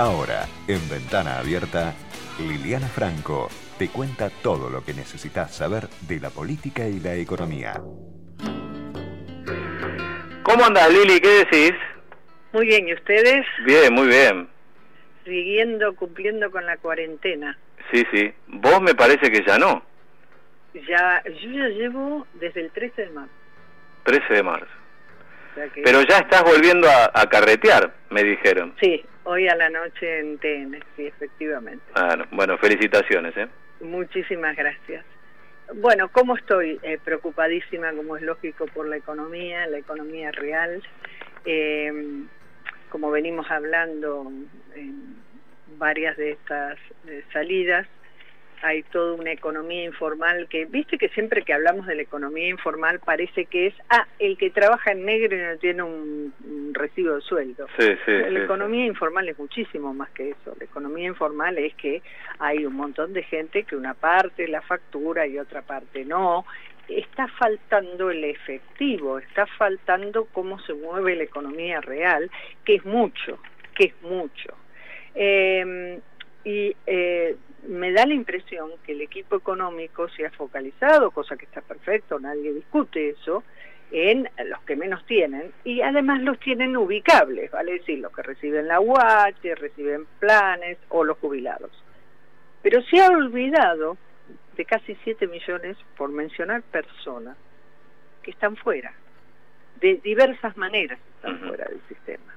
Ahora, en Ventana Abierta, Liliana Franco te cuenta todo lo que necesitas saber de la política y la economía. ¿Cómo andas, Lili? ¿Qué decís? Muy bien, ¿y ustedes? Bien, muy bien. Siguiendo, cumpliendo con la cuarentena. Sí, sí. Vos me parece que ya no. Ya, yo ya llevo desde el 13 de marzo. 13 de marzo. Pero ya estás volviendo a, a, carretear, me dijeron. Sí, hoy a la noche en TN, sí, efectivamente. Bueno, bueno felicitaciones, ¿eh? Muchísimas gracias. Bueno, ¿cómo estoy? Eh, preocupadísima, como es lógico, por la economía, la economía real. Eh, como venimos hablando en varias de estas eh, salidas, hay toda una economía informal que, viste que siempre que hablamos de la economía informal parece que es, ah, el que trabaja en negro y no tiene un, recibo de sueldo. Sí, sí, la economía informal es muchísimo más que eso. La economía informal es que hay un montón de gente que una parte la factura y otra parte no. Está faltando el efectivo, está faltando cómo se mueve la economía real, que es mucho, que es mucho. Eh, y eh, me da la impresión que el equipo económico se ha focalizado, cosa que está perfecto, nadie discute eso, en los que menos tienen y además los tienen ubicables, vale decir, los que reciben la UH, reciben planes o los jubilados. Pero se ha olvidado de casi 7 millones, por mencionar personas, que están fuera, de diversas maneras están fuera del sistema.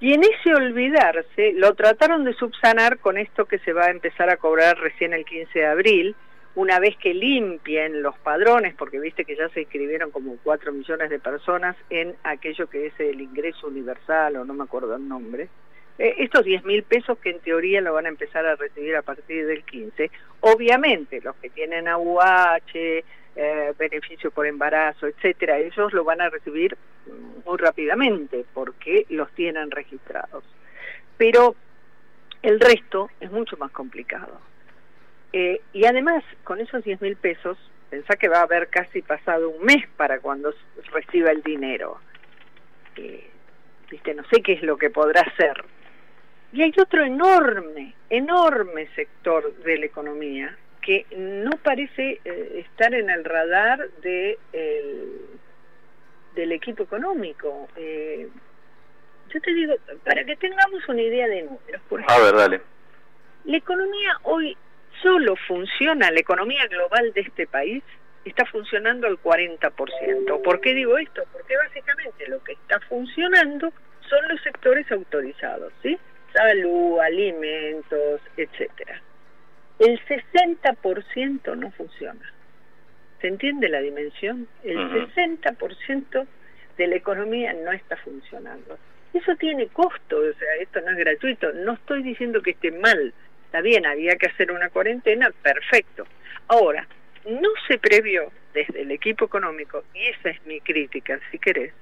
Y en ese olvidarse lo trataron de subsanar con esto que se va a empezar a cobrar recién el 15 de abril, una vez que limpien los padrones, porque viste que ya se inscribieron como 4 millones de personas en aquello que es el ingreso universal, o no me acuerdo el nombre, eh, estos 10 mil pesos que en teoría lo van a empezar a recibir a partir del 15, obviamente los que tienen AUH, eh, beneficio por embarazo, etcétera, ellos lo van a recibir muy rápidamente porque los tienen registrados. Pero el resto es mucho más complicado. Eh, y además, con esos 10 mil pesos, pensá que va a haber casi pasado un mes para cuando reciba el dinero. Eh, Viste, no sé qué es lo que podrá hacer. Y hay otro enorme, enorme sector de la economía que no parece eh, estar en el radar de del equipo económico. Eh, yo te digo, para que tengamos una idea de números, por ejemplo, A ver, dale. La economía hoy solo funciona, la economía global de este país está funcionando al 40%. ¿Por qué digo esto? Porque básicamente lo que está funcionando son los sectores autorizados, ¿sí? Salud, alimentos, etcétera el 60% no funciona. ¿Se entiende la dimensión? El 60% de la economía no está funcionando. Eso tiene costo, o sea, esto no es gratuito. No estoy diciendo que esté mal. Está bien, había que hacer una cuarentena, perfecto. Ahora, no se previó desde el equipo económico, y esa es mi crítica, si querés,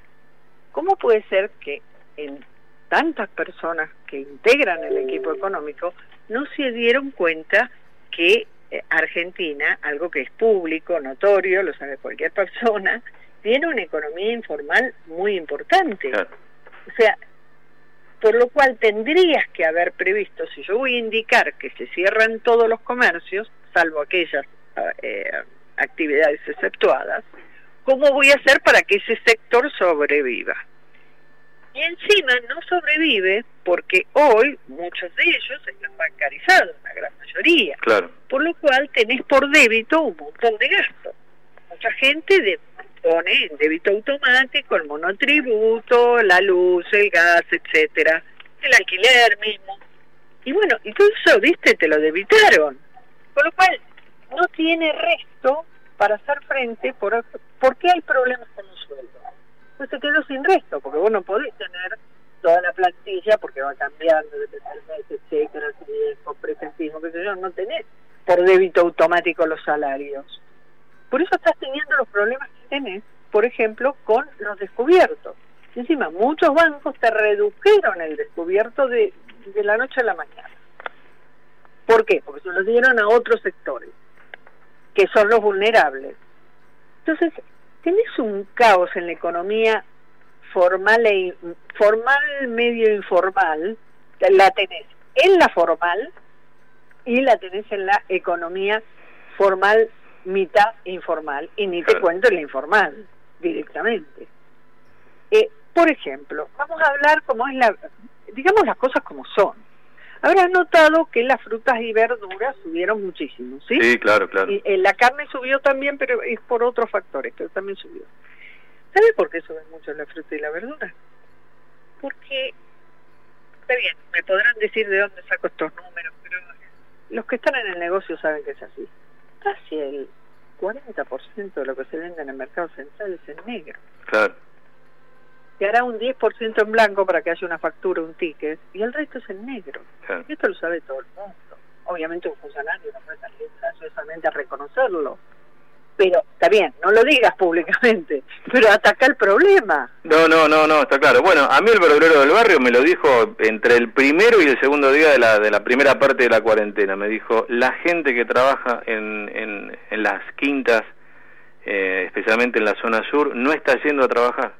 ¿cómo puede ser que en tantas personas que integran el equipo económico no se dieron cuenta que eh, Argentina, algo que es público, notorio, lo sabe cualquier persona, tiene una economía informal muy importante. O sea, por lo cual tendrías que haber previsto, si yo voy a indicar que se cierran todos los comercios, salvo aquellas eh, actividades exceptuadas, ¿cómo voy a hacer para que ese sector sobreviva? Y encima no sobrevive porque hoy muchos de ellos están bancarizados, la gran mayoría. Claro. Por lo cual tenés por débito un montón de gastos. Mucha gente de, pone en débito automático el monotributo, la luz, el gas, etcétera, el alquiler mismo. Y bueno, y todo eso, viste, te lo debitaron. Por lo cual no tiene resto para hacer frente por, porque hay problemas con un sueldo pues se quedó sin resto, porque vos no podés tener toda la plantilla porque va cambiando etcétera, con presentismo, qué sé yo, no tenés por débito automático los salarios. Por eso estás teniendo los problemas que tenés, por ejemplo, con los descubiertos. Encima, muchos bancos te redujeron el descubierto de, de la noche a la mañana. ¿Por qué? Porque se lo dieron a otros sectores, que son los vulnerables. Entonces, tenés un caos en la economía formal e formal medio informal la tenés en la formal y la tenés en la economía formal, mitad informal, y ni te cuento en la informal, directamente. Eh, por ejemplo, vamos a hablar como es la, digamos las cosas como son. Habrás notado que las frutas y verduras subieron muchísimo, ¿sí? Sí, claro, claro. Y, eh, la carne subió también, pero es por otros factores, pero también subió. ¿Sabe por qué sube mucho la fruta y la verdura? Porque, está bien, me podrán decir de dónde saco estos números, pero los que están en el negocio saben que es así. Casi el 40% de lo que se vende en el mercado central es en negro. Claro. Y hará un 10% en blanco para que haya una factura, un ticket, y el resto es en negro. Y esto lo sabe todo el mundo. Obviamente un funcionario no puede salir graciosamente a reconocerlo pero está bien, no lo digas públicamente, pero ataca el problema. No, no, no, no, está claro. Bueno, a mí el verdulero del barrio me lo dijo entre el primero y el segundo día de la, de la primera parte de la cuarentena. Me dijo, la gente que trabaja en, en, en las quintas, eh, especialmente en la zona sur, no está yendo a trabajar.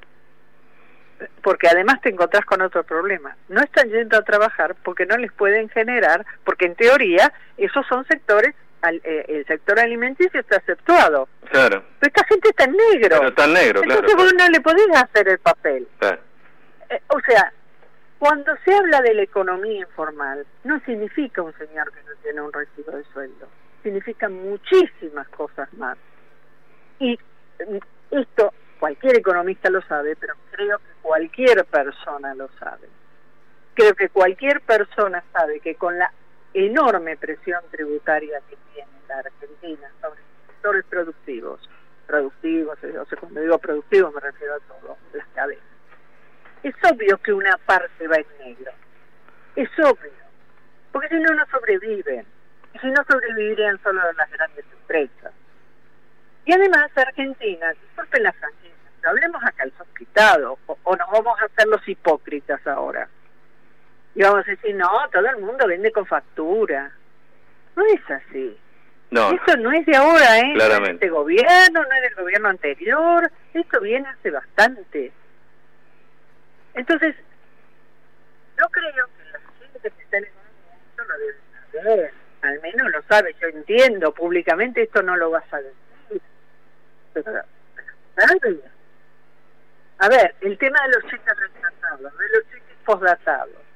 Porque además te encontrás con otro problema. No están yendo a trabajar porque no les pueden generar, porque en teoría esos son sectores eh, el sector alimenticio está aceptado. Claro. Pero esta gente está en negro. está en negro, Entonces vos no le podés hacer el papel. Eh, o sea, cuando se habla de la economía informal, no significa un señor que no tiene un recibo de sueldo. Significa muchísimas cosas más. Y mm, esto cualquier economista lo sabe, pero creo que cualquier persona lo sabe. Creo que cualquier persona sabe que con la enorme presión tributaria que tiene la Argentina sobre sectores productivos, productivos, o sea, cuando digo productivos me refiero a todo, las cadenas. Es obvio que una parte va en negro, es obvio, porque si no, no sobreviven, y si no sobrevivirían solo las grandes empresas. Y además Argentina, disculpen la franquicia, pero hablemos acá el hospitado, o, o nos vamos a hacer los hipócritas ahora y vamos a decir, no, todo el mundo vende con factura. No es así. No. Esto no es de ahora, ¿eh? Claramente. No es de este gobierno, no es del gobierno anterior. Esto viene hace bastante. Entonces, yo creo que la gente que está en el esto lo debe saber. Al menos lo sabe. Yo entiendo, públicamente esto no lo vas a decir. Pero, a ver, el tema de los cheques retrasados, de los cheques postdatados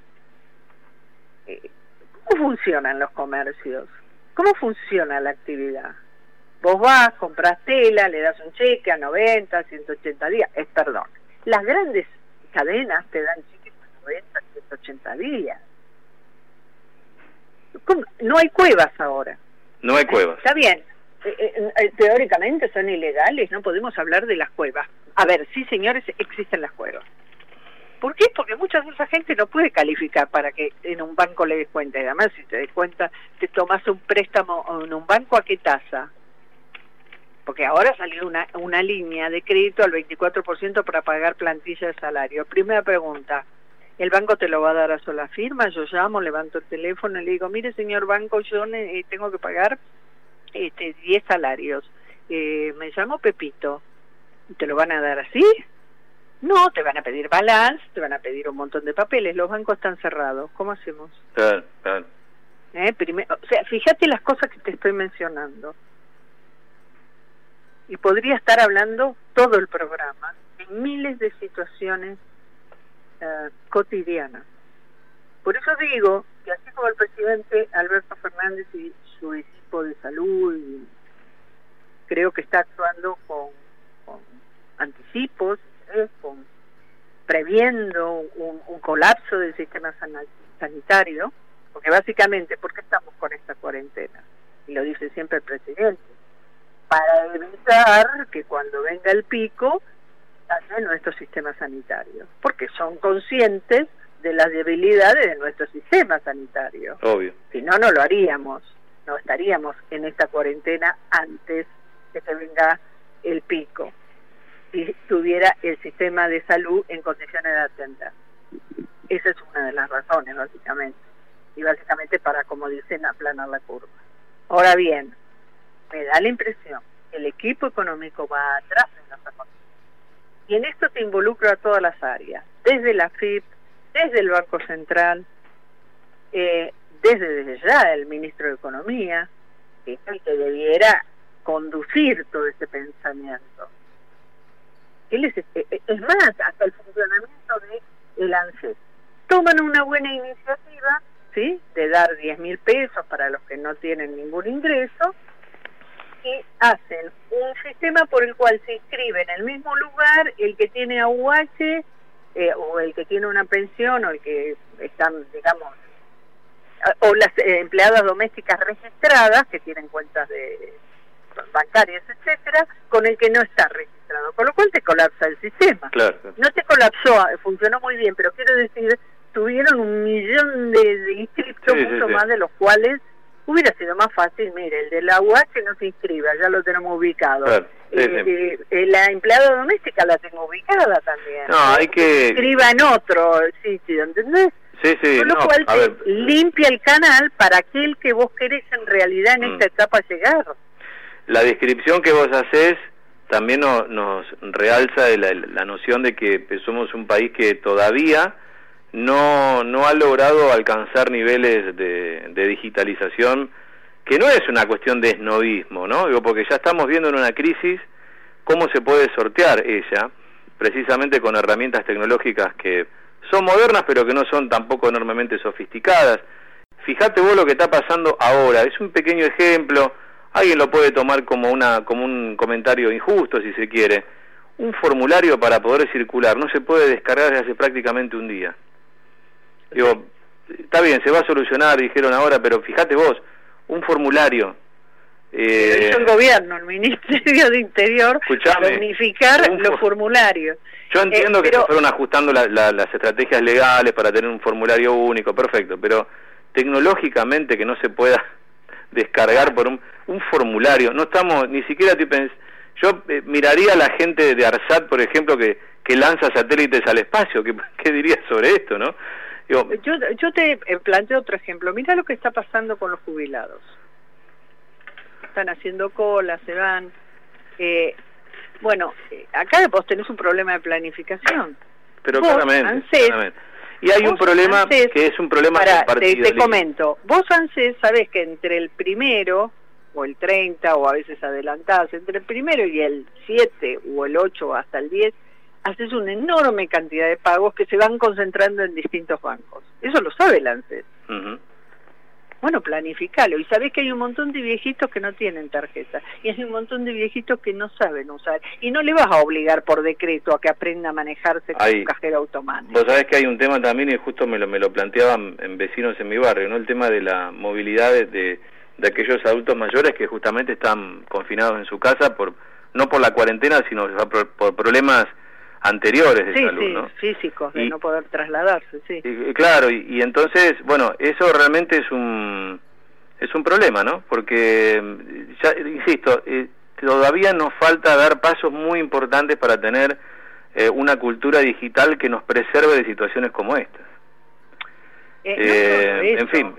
¿Cómo funcionan los comercios? ¿Cómo funciona la actividad? Vos vas, compras tela, le das un cheque a 90, 180 días, es perdón. Las grandes cadenas te dan cheques a 90, 180 días. No hay cuevas ahora. No hay cuevas. Está bien. Eh, eh, eh, teóricamente son ilegales, no podemos hablar de las cuevas. A ver, sí, señores, existen las cuevas. ¿Por qué? Porque mucha de esa gente no puede calificar para que en un banco le des cuenta. Y además, si te des cuenta, te tomas un préstamo en un banco, ¿a qué tasa? Porque ahora salió una, una línea de crédito al 24% para pagar plantilla de salario. Primera pregunta, ¿el banco te lo va a dar a sola firma? Yo llamo, levanto el teléfono y le digo, mire señor banco, yo tengo que pagar este 10 salarios. Eh, me llamo Pepito. ¿Te lo van a dar así? No, te van a pedir balance, te van a pedir un montón de papeles. Los bancos están cerrados. ¿Cómo hacemos? Claro, claro. ¿Eh? o sea, fíjate las cosas que te estoy mencionando. Y podría estar hablando todo el programa de miles de situaciones eh, cotidianas. Por eso digo que así como el presidente Alberto Fernández y su equipo de salud creo que está actuando con, con anticipos con, previendo un, colapso del sistema sanitario, porque básicamente, ¿por qué estamos con esta cuarentena? Y lo dice siempre el presidente, para evitar que cuando venga el pico en nuestro sistema sanitario, porque son conscientes de las debilidades de nuestro sistema sanitario. Obvio. Si no, no lo haríamos, no estaríamos en esta cuarentena antes de que venga el pico si tuviera el sistema de salud en condiciones de atender. Esa es una de las razones, básicamente. Y básicamente para, como dicen, aplanar la curva. Ahora bien, me da la impresión que el equipo económico va atrás en las Y en esto te involucro a todas las áreas, desde la FIP, desde el Banco Central, eh, desde, desde ya el ministro de Economía, que es el que debiera conducir todo ese pensamiento. Él es, eh, es más, hasta el funcionamiento de el ANSES. Toman una buena iniciativa, ¿sí? De dar 10 mil pesos para los que no tienen ningún ingreso, y hacen un sistema por el cual se inscribe en el mismo lugar el que tiene AUH eh, o el que tiene una pensión o el que están, digamos, o las eh, empleadas domésticas registradas que tienen cuentas de bancarias, etcétera, con el que no está registrado, con lo cual te colapsa el sistema. Claro. No te colapsó, funcionó muy bien, pero quiero decir, tuvieron un millón de, inscriptos, mucho más de los cuales hubiera sido más fácil, mire, el de la UH no se inscriba, ya lo tenemos ubicado. Eh, eh, eh, la empleada doméstica la tengo ubicada también. No, hay que... Inscriba en otro sitio, ¿entendés? Sí, sí, Con lo cual limpia el canal para aquel que vos querés en realidad en mm. esta etapa llegar. La descripción que vos haces también nos realza la, la noción de que somos un país que todavía no, no ha logrado alcanzar niveles de, de digitalización que no es una cuestión de esnovismo, ¿no? Digo, porque ya estamos viendo en una crisis cómo se puede sortear ella, precisamente con herramientas tecnológicas que son modernas pero que no son tampoco enormemente sofisticadas. Fíjate vos lo que está pasando ahora, es un pequeño ejemplo, alguien lo puede tomar como, una, como un comentario injusto si se quiere. Un formulario para poder circular no se puede descargar desde hace prácticamente un día. Digo, está bien, se va a solucionar, dijeron ahora, pero fíjate vos, un formulario. Eh, el gobierno, el Ministerio de Interior, para unificar los formularios. Yo eh, entiendo que se fueron ajustando las estrategias legales para tener un formulario único, perfecto, pero tecnológicamente que no se pueda descargar por un, un formulario, no estamos, ni siquiera yo eh, miraría a la gente de ARSAT, por ejemplo, que, que lanza satélites al espacio, ¿qué, qué dirías sobre esto, no? Yo, yo te eh, planteo otro ejemplo. Mira lo que está pasando con los jubilados. Están haciendo cola, se van. Eh, bueno, eh, acá vos tenés un problema de planificación. Pero claramente, Y hay un problema que es un problema para, te, te comento. Vos, ANSES, sabés que entre el primero o el 30 o a veces adelantados, entre el primero y el 7 o el 8 hasta el 10, haces una enorme cantidad de pagos que se van concentrando en distintos bancos. Eso lo sabe el ANSES. Bueno, planificalo. Y sabes que hay un montón de viejitos que no tienen tarjeta. Y hay un montón de viejitos que no saben usar. Y no le vas a obligar por decreto a que aprenda a manejarse con un cajero automático. Vos sabés que hay un tema también, y justo me lo, me lo planteaban en vecinos en mi barrio, ¿no? El tema de la movilidad de, de, aquellos adultos mayores que justamente están confinados en su casa por no por la cuarentena, sino por problemas anteriores de salud, sí, físicos, de no poder trasladarse, sí. Y, claro, y, entonces, bueno, eso realmente es un es un problema, ¿no? Porque, ya, insisto, eh, todavía nos falta dar pasos muy importantes para tener eh, una cultura digital que nos preserve de situaciones como estas. Eh, en fin.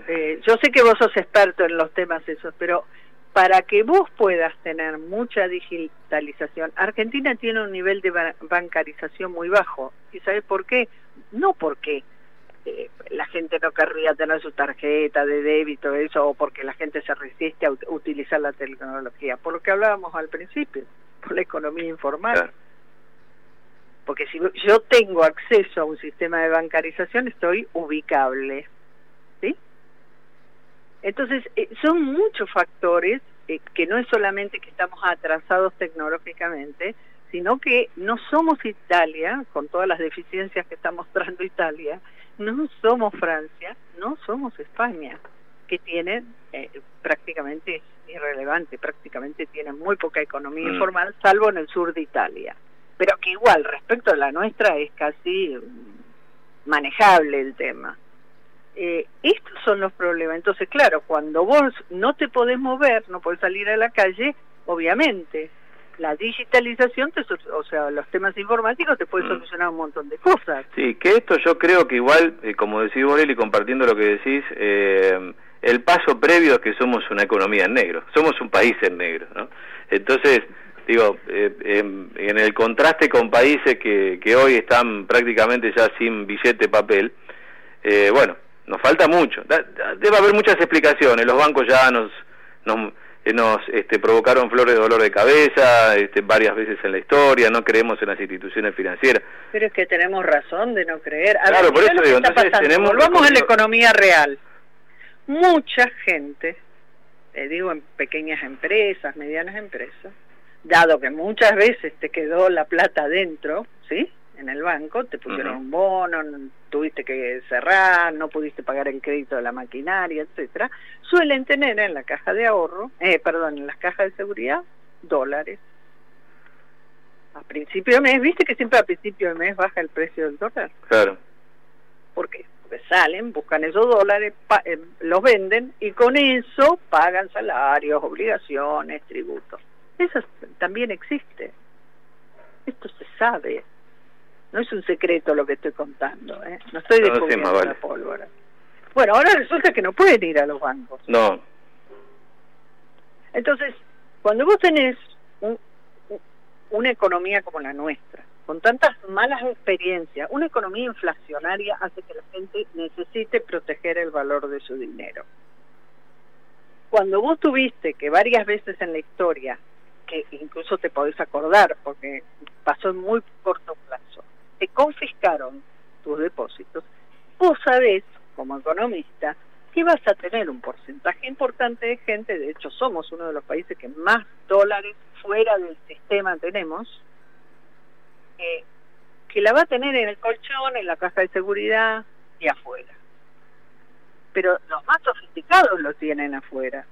yo sé que vos sos experto en los temas esos, pero para que vos puedas tener mucha digitalización, Argentina tiene un nivel de bancarización muy bajo. ¿Y sabes por qué? No porque eh, la gente no querría tener su tarjeta de débito, eso, o porque la gente se resiste a utilizar la tecnología, por lo que hablábamos al principio, por la economía informal. Porque si yo tengo acceso a un sistema de bancarización, estoy ubicable. Entonces, eh, son muchos factores eh, que no es solamente que estamos atrasados tecnológicamente, sino que no somos Italia, con todas las deficiencias que está mostrando Italia, no somos Francia, no somos España, que tienen eh, prácticamente irrelevante, prácticamente tienen muy poca economía mm. informal, salvo en el sur de Italia. Pero que igual, respecto a la nuestra, es casi mm, manejable el tema. Eh, estos son los problemas. Entonces, claro, cuando vos no te podés mover, no podés salir a la calle, obviamente, la digitalización, te, o sea, los temas informáticos te pueden mm. solucionar un montón de cosas. Sí, que esto yo creo que igual, eh, como decís Borelli, compartiendo lo que decís, eh, el paso previo es que somos una economía en negro, somos un país en negro, ¿no? Entonces, digo, en, en, el contraste con países que, que hoy están prácticamente ya sin billete papel, bueno, nos falta mucho. Debe haber muchas explicaciones. Los bancos ya nos, nos, eh, nos este, provocaron flores de dolor de cabeza este, varias veces en la historia, no creemos en las instituciones financieras. Pero es que tenemos razón de no creer. A claro, por eso digo, entonces tenemos... Volvamos a la economía real. Mucha gente, te digo en pequeñas empresas, medianas empresas, dado que muchas veces te quedó la plata dentro, ¿sí? En el banco, te pusieron un bono, tuviste que cerrar, no pudiste pagar el crédito de la maquinaria, etcétera, suelen tener en la caja de ahorro, eh, perdón, en las cajas de seguridad, dólares. A principio de mes, ¿viste que siempre a principio de mes baja el precio del dólar? Claro. ¿Por qué? Porque salen, buscan esos dólares, eh, los venden y con eso pagan salarios, obligaciones, tributos. Eso también existe. Esto se sabe. No es un secreto lo que estoy contando, ¿eh? No estoy descubriendo la pólvora. Bueno, ahora resulta que no pueden ir a los bancos. No. Entonces, cuando vos tenés una economía como la nuestra, con tantas malas experiencias, una economía inflacionaria hace que la gente necesite proteger el valor de su dinero. Cuando vos tuviste que varias veces en la historia, que incluso te podés acordar porque pasó en muy corto plazo, te confiscaron tus depósitos, vos sabés, como economista, que vas a tener un porcentaje importante de gente, de hecho somos uno de los países que más dólares fuera del sistema tenemos, eh, que la va a tener en el colchón, en la caja de seguridad y afuera. Pero los más sofisticados lo tienen afuera.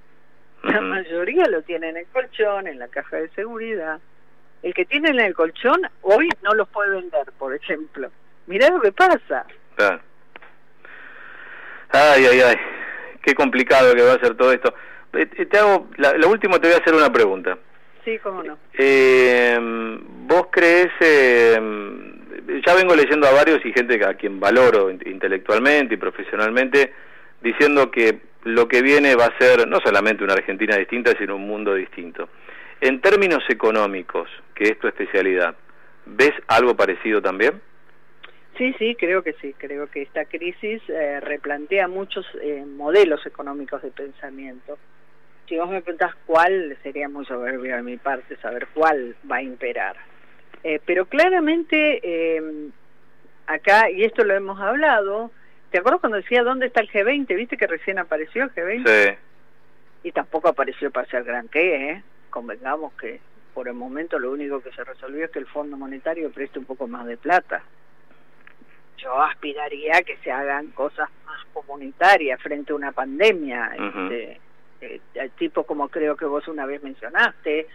La mayoría lo tienen en el colchón, en la caja de seguridad el que tiene en el colchón hoy no los puede vender, por ejemplo. Mirá lo que pasa. Claro. Ay, ay, ay. Qué complicado que va a ser todo esto. Eh, eh, te hago, la, lo último te voy a hacer una pregunta. Sí, cómo no. Eh, ¿Vos crees, eh, ya vengo leyendo a varios y gente a quien valoro intelectualmente y profesionalmente, diciendo que lo que viene va a ser no solamente una Argentina distinta, sino un mundo distinto. En términos económicos, que es tu especialidad, ¿ves algo parecido también? Sí, sí, creo que sí. Creo que esta crisis eh, replantea muchos eh, modelos económicos de pensamiento. Si vos me preguntás cuál, sería muy soberbio de mi parte saber cuál va a imperar. Eh, pero claramente acá, y esto lo hemos hablado, ¿te acuerdas cuando decía dónde está el G20? ¿Viste que recién apareció el G20? Sí. Y tampoco apareció para ser gran qué, ¿eh? Convengamos que por el momento lo único que se resolvió es que el Fondo Monetario preste un poco más de plata. Yo aspiraría a que se hagan cosas más comunitarias frente a una pandemia, este, eh, tipo como creo que vos una vez mencionaste, eh,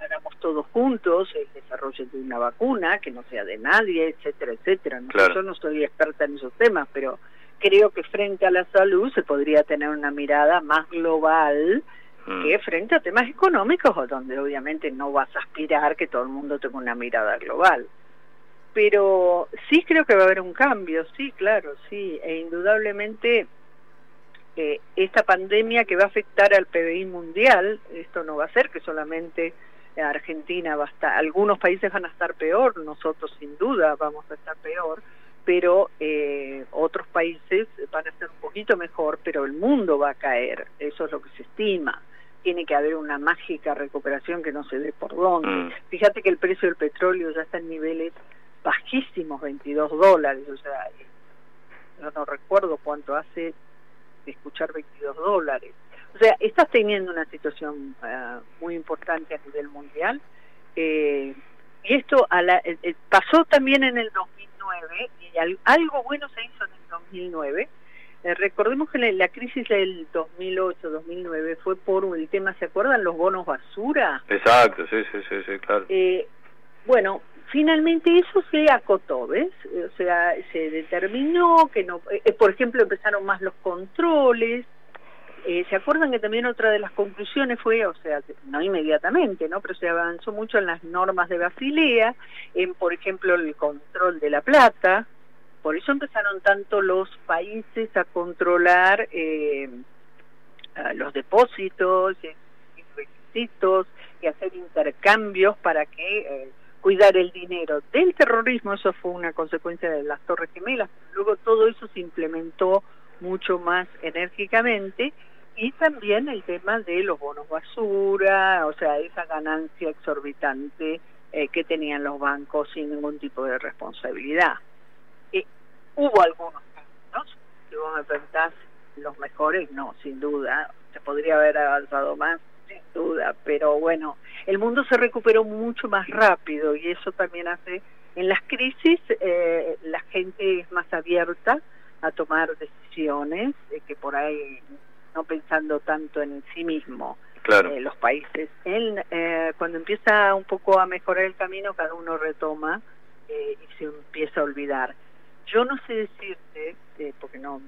hagamos todos juntos el desarrollo de una vacuna que no sea de nadie, etcétera, etcétera. Yo no soy experta en esos temas, pero creo que frente a la salud se podría tener una mirada más global Mm. que frente a temas económicos, donde obviamente no vas a aspirar que todo el mundo tenga una mirada global. Pero sí creo que va a haber un cambio, sí, claro, sí, e indudablemente eh, esta pandemia que va a afectar al PBI mundial, esto no va a ser que solamente Argentina va a estar, algunos países van a estar peor, nosotros sin duda vamos a estar peor, pero eh, otros países van a estar un poquito mejor, pero el mundo va a caer, eso es lo que se estima tiene que haber una mágica recuperación que no se ve por dónde. Mm. Fíjate que el precio del petróleo ya está en niveles bajísimos, 22 dólares, o sea, yo no recuerdo cuánto hace de escuchar 22 dólares. O sea, estás teniendo una situación eh, muy importante a nivel mundial. Eh, y esto a la, eh, pasó también en el 2009, y algo bueno se hizo en el 2009, eh, recordemos que la, crisis del 2008-2009 fue por el tema, ¿se acuerdan? Los bonos basura. Exacto, sí, sí, sí, claro. Eh, bueno, finalmente eso se acotó, ¿ves? O sea, se determinó que no, eh, por ejemplo, empezaron más los controles. ¿Se acuerdan que también otra de las conclusiones fue, o sea, no inmediatamente, ¿no? Pero se avanzó mucho en las normas de Basilea, en, por ejemplo, el control de la plata, por eso empezaron tanto los países a controlar eh, los depósitos y requisitos y hacer intercambios para que eh, cuidar el dinero del terrorismo, eso fue una consecuencia de las Torres Gemelas, luego todo eso se implementó mucho más enérgicamente y también el tema de los bonos basura, o sea, esa ganancia exorbitante eh, que tenían los bancos sin ningún tipo de responsabilidad. Eh, hubo algunos casos, si vos me preguntás los mejores, no, sin duda, se podría haber avanzado más, sin duda, pero bueno, el mundo se recuperó mucho más rápido y eso también hace, en las crisis eh, la gente es más abierta a tomar decisiones que por ahí no pensando tanto en sí mismo. Eh, los países. Él, eh, cuando empieza un poco a mejorar el camino, cada uno retoma eh, y se empieza a olvidar. Yo no sé decirte, porque no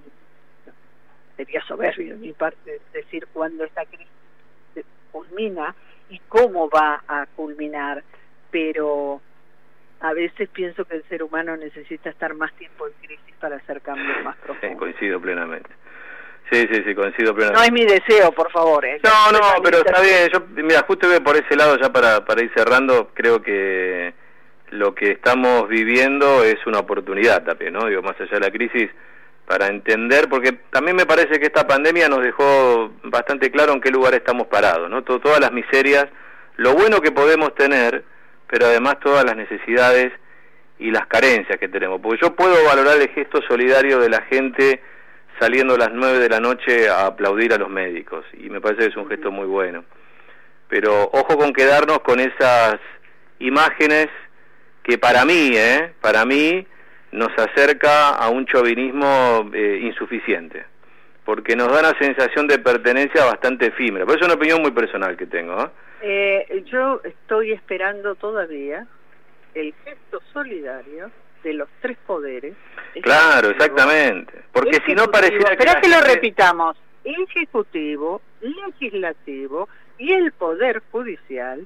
sería soberbio de mi parte decir cuándo esta crisis culmina y cómo va a culminar, pero a veces pienso que el ser humano necesita estar más tiempo en crisis para hacer cambios más profundos. coincido plenamente. Sí, sí, sí, coincido plenamente. No es mi deseo, por favor. ¿eh? No, no, pero está bien. Yo, mira, justo por ese lado, ya para, para ir cerrando, creo que lo que estamos viviendo es una oportunidad también, ¿no? Digo, más allá de la crisis, para entender, porque también me parece que esta pandemia nos dejó bastante claro en qué lugar estamos parados, ¿no? todas las miserias, lo bueno que podemos tener, pero además todas las necesidades y las carencias que tenemos. Porque yo puedo valorar el gesto solidario de la gente saliendo a las 9 de la noche a aplaudir a los médicos y me parece que es un gesto muy bueno. Pero ojo con quedarnos con esas imágenes que para mí, ¿eh? para mí nos acerca a un chauvinismo eh, insuficiente, porque nos da una sensación de pertenencia bastante efímera. Por eso es una opinión muy personal que tengo. ¿eh? Eh, yo estoy esperando todavía el gesto solidario de los tres poderes. Claro, exactamente. Porque si no pareciera que... Espera que lo repitamos. Ejecutivo, legislativo y el Poder Judicial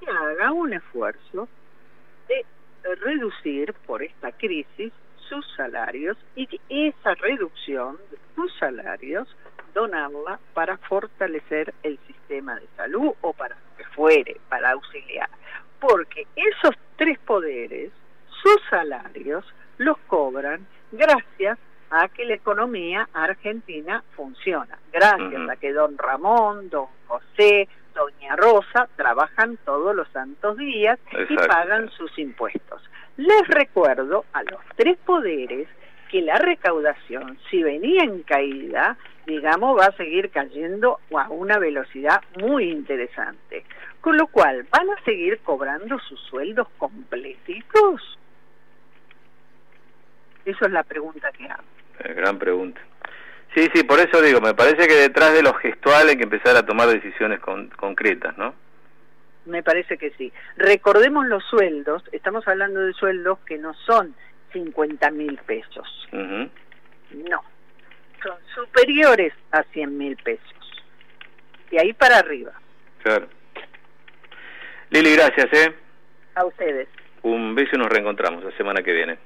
que haga un esfuerzo de reducir por esta crisis sus salarios y esa reducción de sus salarios donarla para fortalecer el sistema de salud o para que fuere, para auxiliar. Porque esos tres poderes sus salarios los cobran gracias a que la economía argentina funciona, gracias a que don Ramón, don José, doña Rosa trabajan todos los santos días y pagan sus impuestos. Les recuerdo a los tres poderes que la recaudación, si venía en caída, digamos, va a seguir cayendo a una velocidad muy interesante. Con lo cual, ¿van a seguir cobrando sus sueldos completitos? Eso es la pregunta que hago. Eh, gran pregunta. Sí, sí, por eso digo, me parece que detrás de lo gestual hay que empezar a tomar decisiones concretas, ¿no? Me parece que sí. Recordemos los sueldos, estamos hablando de sueldos que no son 50 mil pesos. No, son superiores a 100 mil pesos. Y ahí para arriba. Claro. Lili, gracias, ¿eh? A ustedes. Un beso y nos reencontramos la semana que viene.